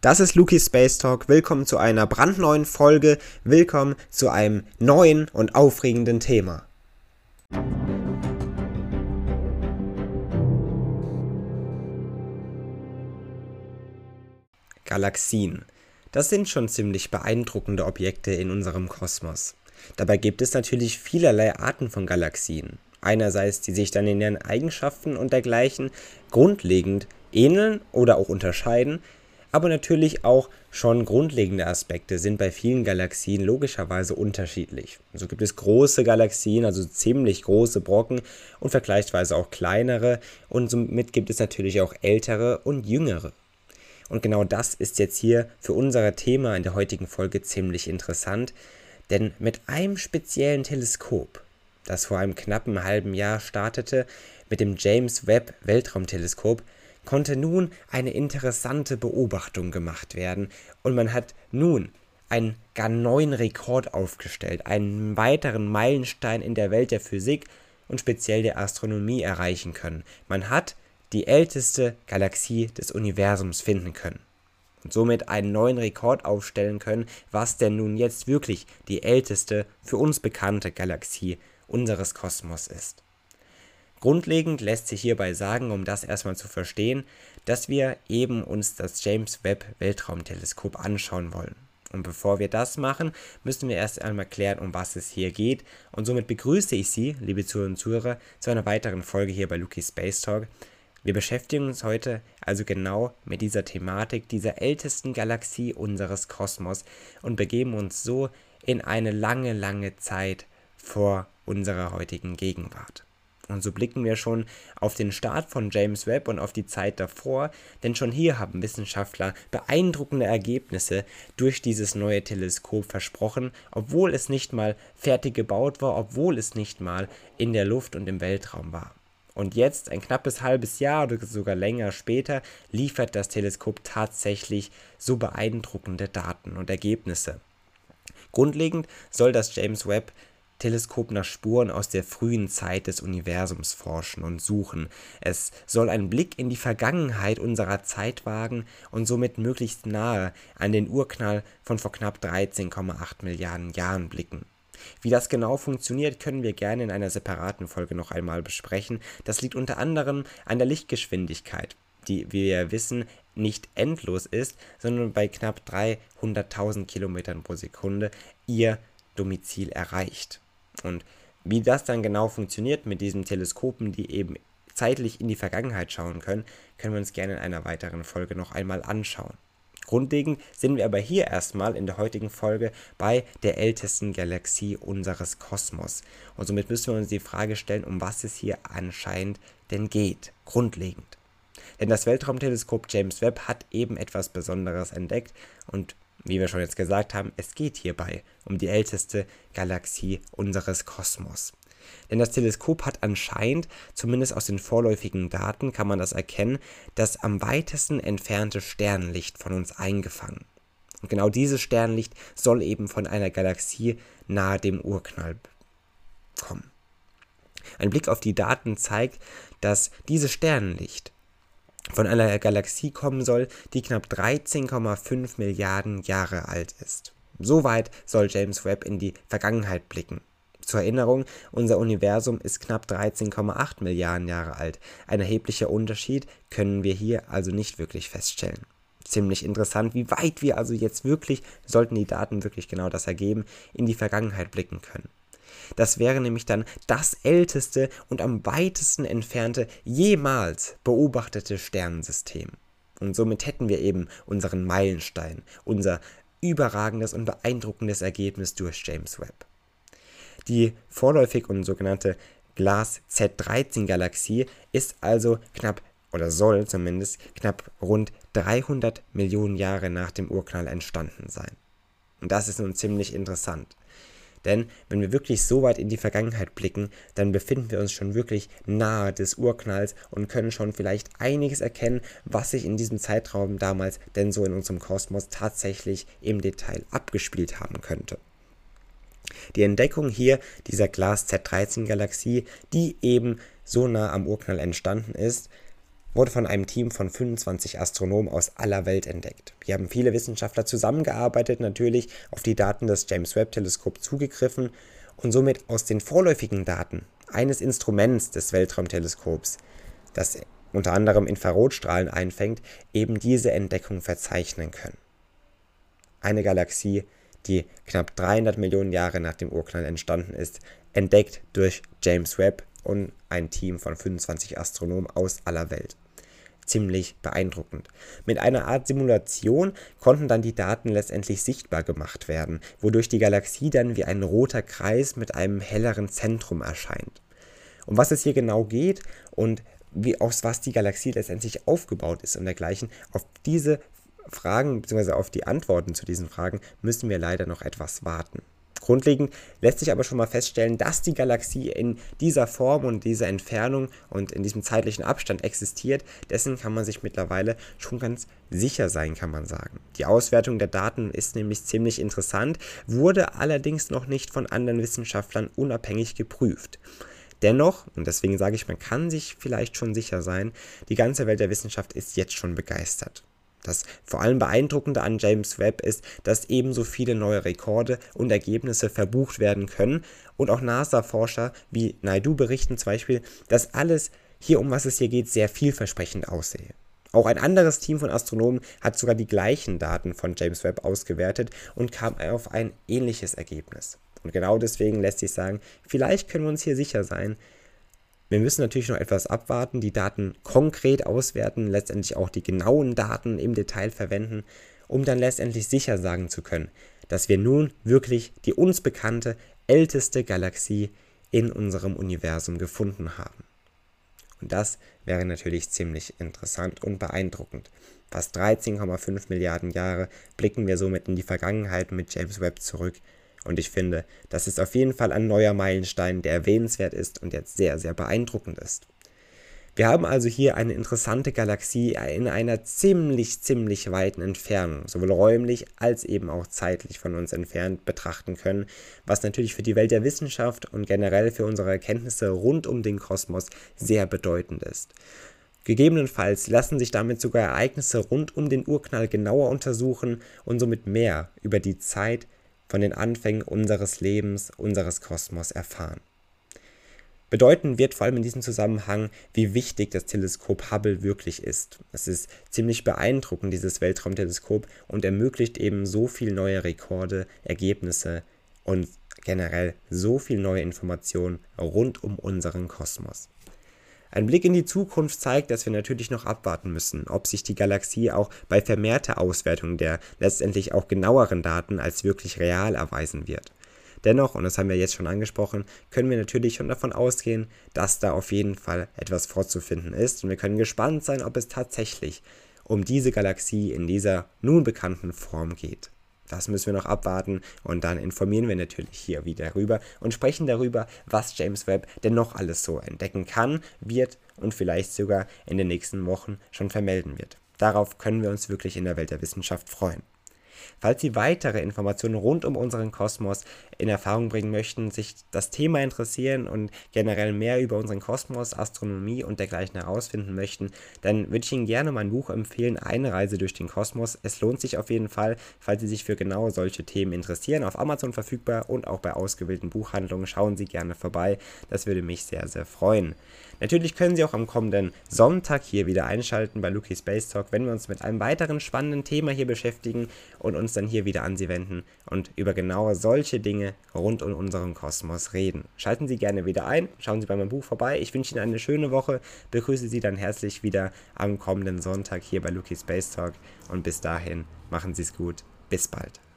Das ist Luki Space Talk. Willkommen zu einer brandneuen Folge. Willkommen zu einem neuen und aufregenden Thema. Galaxien. Das sind schon ziemlich beeindruckende Objekte in unserem Kosmos. Dabei gibt es natürlich vielerlei Arten von Galaxien. Einerseits, die sich dann in ihren Eigenschaften und dergleichen grundlegend ähneln oder auch unterscheiden, aber natürlich auch schon grundlegende Aspekte sind bei vielen Galaxien logischerweise unterschiedlich. So gibt es große Galaxien, also ziemlich große Brocken und vergleichsweise auch kleinere und somit gibt es natürlich auch ältere und jüngere. Und genau das ist jetzt hier für unser Thema in der heutigen Folge ziemlich interessant, denn mit einem speziellen Teleskop, das vor einem knappen halben Jahr startete, mit dem James Webb Weltraumteleskop, konnte nun eine interessante Beobachtung gemacht werden und man hat nun einen gar neuen Rekord aufgestellt, einen weiteren Meilenstein in der Welt der Physik und speziell der Astronomie erreichen können. Man hat die älteste Galaxie des Universums finden können und somit einen neuen Rekord aufstellen können, was denn nun jetzt wirklich die älteste für uns bekannte Galaxie unseres Kosmos ist. Grundlegend lässt sich hierbei sagen, um das erstmal zu verstehen, dass wir eben uns das James Webb Weltraumteleskop anschauen wollen. Und bevor wir das machen, müssen wir erst einmal klären, um was es hier geht. Und somit begrüße ich Sie, liebe Zuhörer und Zuhörer, zu einer weiteren Folge hier bei Luki Space Talk. Wir beschäftigen uns heute also genau mit dieser Thematik dieser ältesten Galaxie unseres Kosmos und begeben uns so in eine lange, lange Zeit vor unserer heutigen Gegenwart. Und so blicken wir schon auf den Start von James Webb und auf die Zeit davor, denn schon hier haben Wissenschaftler beeindruckende Ergebnisse durch dieses neue Teleskop versprochen, obwohl es nicht mal fertig gebaut war, obwohl es nicht mal in der Luft und im Weltraum war. Und jetzt, ein knappes halbes Jahr oder sogar länger später, liefert das Teleskop tatsächlich so beeindruckende Daten und Ergebnisse. Grundlegend soll das James Webb Teleskop nach Spuren aus der frühen Zeit des Universums forschen und suchen. Es soll einen Blick in die Vergangenheit unserer Zeit wagen und somit möglichst nahe an den Urknall von vor knapp 13,8 Milliarden Jahren blicken. Wie das genau funktioniert, können wir gerne in einer separaten Folge noch einmal besprechen. Das liegt unter anderem an der Lichtgeschwindigkeit, die, wie wir wissen, nicht endlos ist, sondern bei knapp 300.000 Kilometern pro Sekunde ihr Domizil erreicht. Und wie das dann genau funktioniert mit diesen Teleskopen, die eben zeitlich in die Vergangenheit schauen können, können wir uns gerne in einer weiteren Folge noch einmal anschauen. Grundlegend sind wir aber hier erstmal in der heutigen Folge bei der ältesten Galaxie unseres Kosmos. Und somit müssen wir uns die Frage stellen, um was es hier anscheinend denn geht. Grundlegend. Denn das Weltraumteleskop James Webb hat eben etwas Besonderes entdeckt und wie wir schon jetzt gesagt haben, es geht hierbei um die älteste Galaxie unseres Kosmos. Denn das Teleskop hat anscheinend, zumindest aus den vorläufigen Daten kann man das erkennen, das am weitesten entfernte Sternenlicht von uns eingefangen. Und genau dieses Sternenlicht soll eben von einer Galaxie nahe dem Urknall kommen. Ein Blick auf die Daten zeigt, dass dieses Sternenlicht von einer Galaxie kommen soll, die knapp 13,5 Milliarden Jahre alt ist. Soweit soll James Webb in die Vergangenheit blicken. Zur Erinnerung, unser Universum ist knapp 13,8 Milliarden Jahre alt. Ein erheblicher Unterschied können wir hier also nicht wirklich feststellen. Ziemlich interessant, wie weit wir also jetzt wirklich, sollten die Daten wirklich genau das ergeben, in die Vergangenheit blicken können. Das wäre nämlich dann das älteste und am weitesten entfernte jemals beobachtete Sternensystem. Und somit hätten wir eben unseren Meilenstein, unser überragendes und beeindruckendes Ergebnis durch James Webb. Die vorläufig und sogenannte Glas Z13 Galaxie ist also knapp oder soll zumindest knapp rund 300 Millionen Jahre nach dem Urknall entstanden sein. Und das ist nun ziemlich interessant. Denn wenn wir wirklich so weit in die Vergangenheit blicken, dann befinden wir uns schon wirklich nahe des Urknalls und können schon vielleicht einiges erkennen, was sich in diesem Zeitraum damals denn so in unserem Kosmos tatsächlich im Detail abgespielt haben könnte. Die Entdeckung hier dieser Glas Z13 Galaxie, die eben so nah am Urknall entstanden ist, wurde von einem Team von 25 Astronomen aus aller Welt entdeckt. Hier haben viele Wissenschaftler zusammengearbeitet, natürlich auf die Daten des James Webb Teleskops zugegriffen und somit aus den vorläufigen Daten eines Instruments des Weltraumteleskops, das unter anderem Infrarotstrahlen einfängt, eben diese Entdeckung verzeichnen können. Eine Galaxie, die knapp 300 Millionen Jahre nach dem Urknall entstanden ist, entdeckt durch James Webb und ein Team von 25 Astronomen aus aller Welt. Ziemlich beeindruckend. Mit einer Art Simulation konnten dann die Daten letztendlich sichtbar gemacht werden, wodurch die Galaxie dann wie ein roter Kreis mit einem helleren Zentrum erscheint. Um was es hier genau geht und wie aus was die Galaxie letztendlich aufgebaut ist und dergleichen, auf diese Fragen bzw. auf die Antworten zu diesen Fragen müssen wir leider noch etwas warten. Grundlegend lässt sich aber schon mal feststellen, dass die Galaxie in dieser Form und dieser Entfernung und in diesem zeitlichen Abstand existiert. Dessen kann man sich mittlerweile schon ganz sicher sein, kann man sagen. Die Auswertung der Daten ist nämlich ziemlich interessant, wurde allerdings noch nicht von anderen Wissenschaftlern unabhängig geprüft. Dennoch, und deswegen sage ich, man kann sich vielleicht schon sicher sein, die ganze Welt der Wissenschaft ist jetzt schon begeistert. Das vor allem Beeindruckende an James Webb ist, dass ebenso viele neue Rekorde und Ergebnisse verbucht werden können und auch NASA-Forscher wie Naidu berichten zum Beispiel, dass alles hier, um was es hier geht, sehr vielversprechend aussehe. Auch ein anderes Team von Astronomen hat sogar die gleichen Daten von James Webb ausgewertet und kam auf ein ähnliches Ergebnis. Und genau deswegen lässt sich sagen, vielleicht können wir uns hier sicher sein, wir müssen natürlich noch etwas abwarten, die Daten konkret auswerten, letztendlich auch die genauen Daten im Detail verwenden, um dann letztendlich sicher sagen zu können, dass wir nun wirklich die uns bekannte älteste Galaxie in unserem Universum gefunden haben. Und das wäre natürlich ziemlich interessant und beeindruckend. Fast 13,5 Milliarden Jahre blicken wir somit in die Vergangenheit mit James Webb zurück und ich finde, das ist auf jeden Fall ein neuer Meilenstein, der erwähnenswert ist und jetzt sehr, sehr beeindruckend ist. Wir haben also hier eine interessante Galaxie in einer ziemlich, ziemlich weiten Entfernung, sowohl räumlich als eben auch zeitlich von uns entfernt betrachten können, was natürlich für die Welt der Wissenschaft und generell für unsere Erkenntnisse rund um den Kosmos sehr bedeutend ist. Gegebenenfalls lassen sich damit sogar Ereignisse rund um den Urknall genauer untersuchen und somit mehr über die Zeit, von den Anfängen unseres Lebens, unseres Kosmos erfahren. Bedeuten wird vor allem in diesem Zusammenhang, wie wichtig das Teleskop Hubble wirklich ist. Es ist ziemlich beeindruckend, dieses Weltraumteleskop, und ermöglicht eben so viele neue Rekorde, Ergebnisse und generell so viele neue Informationen rund um unseren Kosmos. Ein Blick in die Zukunft zeigt, dass wir natürlich noch abwarten müssen, ob sich die Galaxie auch bei vermehrter Auswertung der letztendlich auch genaueren Daten als wirklich real erweisen wird. Dennoch, und das haben wir jetzt schon angesprochen, können wir natürlich schon davon ausgehen, dass da auf jeden Fall etwas vorzufinden ist und wir können gespannt sein, ob es tatsächlich um diese Galaxie in dieser nun bekannten Form geht. Das müssen wir noch abwarten und dann informieren wir natürlich hier wieder darüber und sprechen darüber, was James Webb denn noch alles so entdecken kann, wird und vielleicht sogar in den nächsten Wochen schon vermelden wird. Darauf können wir uns wirklich in der Welt der Wissenschaft freuen. Falls Sie weitere Informationen rund um unseren Kosmos in Erfahrung bringen möchten, sich das Thema interessieren und generell mehr über unseren Kosmos, Astronomie und dergleichen herausfinden möchten, dann würde ich Ihnen gerne mein Buch empfehlen, Eine Reise durch den Kosmos. Es lohnt sich auf jeden Fall, falls Sie sich für genau solche Themen interessieren. Auf Amazon verfügbar und auch bei ausgewählten Buchhandlungen. Schauen Sie gerne vorbei. Das würde mich sehr, sehr freuen. Natürlich können Sie auch am kommenden Sonntag hier wieder einschalten bei Luki Space Talk, wenn wir uns mit einem weiteren spannenden Thema hier beschäftigen und uns dann hier wieder an Sie wenden und über genau solche Dinge rund um unseren Kosmos reden. Schalten Sie gerne wieder ein, schauen Sie bei meinem Buch vorbei. Ich wünsche Ihnen eine schöne Woche, begrüße Sie dann herzlich wieder am kommenden Sonntag hier bei Luki Space Talk und bis dahin machen Sie es gut. Bis bald.